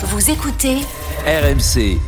Vous écoutez RMC.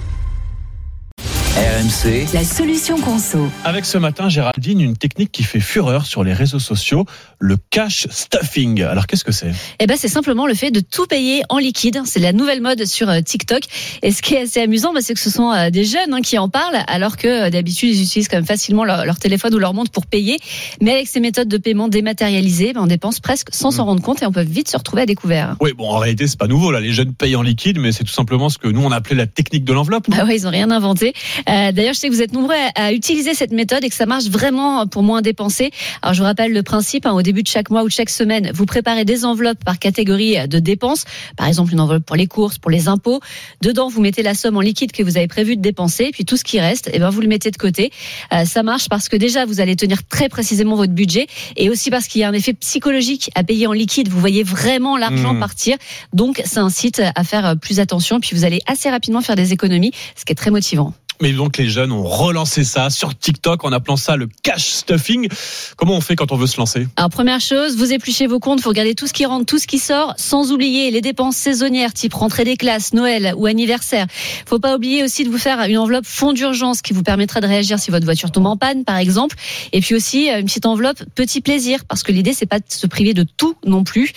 RMC, la solution conso. Avec ce matin, Géraldine, une technique qui fait fureur sur les réseaux sociaux, le cash stuffing. Alors qu'est-ce que c'est? Eh ben, c'est simplement le fait de tout payer en liquide. C'est la nouvelle mode sur euh, TikTok. Et ce qui est assez amusant, bah, c'est que ce sont euh, des jeunes hein, qui en parlent, alors que euh, d'habitude ils utilisent quand même facilement leur, leur téléphone ou leur montre pour payer. Mais avec ces méthodes de paiement dématérialisées, bah, on dépense presque sans s'en rendre compte et on peut vite se retrouver à découvert. Oui, bon, en réalité, c'est pas nouveau. Là, les jeunes payent en liquide, mais c'est tout simplement ce que nous on appelait la technique de l'enveloppe. non? Ah ouais, ils ont rien inventé. Euh, D'ailleurs, je sais que vous êtes nombreux à, à utiliser cette méthode et que ça marche vraiment pour moins dépenser. Alors, je vous rappelle le principe. hein, au début de chaque mois ou de chaque semaine, vous préparez des enveloppes par catégorie de dépenses. Par exemple, une enveloppe pour les courses, pour les impôts. Dedans, vous mettez la somme en liquide que vous avez prévu de dépenser. Puis tout ce qui reste, eh ben, vous le mettez de côté. Euh, ça marche parce que déjà, vous allez tenir très précisément votre budget et aussi parce qu'il y a un effet psychologique à payer en liquide. Vous voyez vraiment l'argent Mmh. partir. Donc, ça incite à faire plus attention. Puis vous allez assez rapidement faire des économies, ce qui est très motivant. Mais donc les jeunes ont relancé ça sur TikTok en appelant ça le cash stuffing. Comment on fait quand on veut se lancer? Alors première chose, vous épluchez vos comptes, vous regardez tout ce qui rentre, tout ce qui sort, sans oublier les dépenses saisonnières, type rentrée des classes, Noël ou anniversaire. Faut pas oublier aussi de vous faire une enveloppe fonds d'urgence qui vous permettra de réagir si votre voiture tombe en panne, par exemple. Et puis aussi euh, une petite enveloppe petit plaisir, parce que l'idée c'est pas de se priver de tout non plus.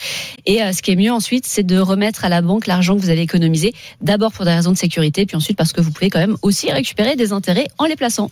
Et euh, ce qui est mieux ensuite, c'est de remettre à la banque l'argent que vous avez économisé, d'abord pour des raisons de sécurité, puis ensuite parce que vous pouvez quand même aussi récupérer des intérêts en les plaçant.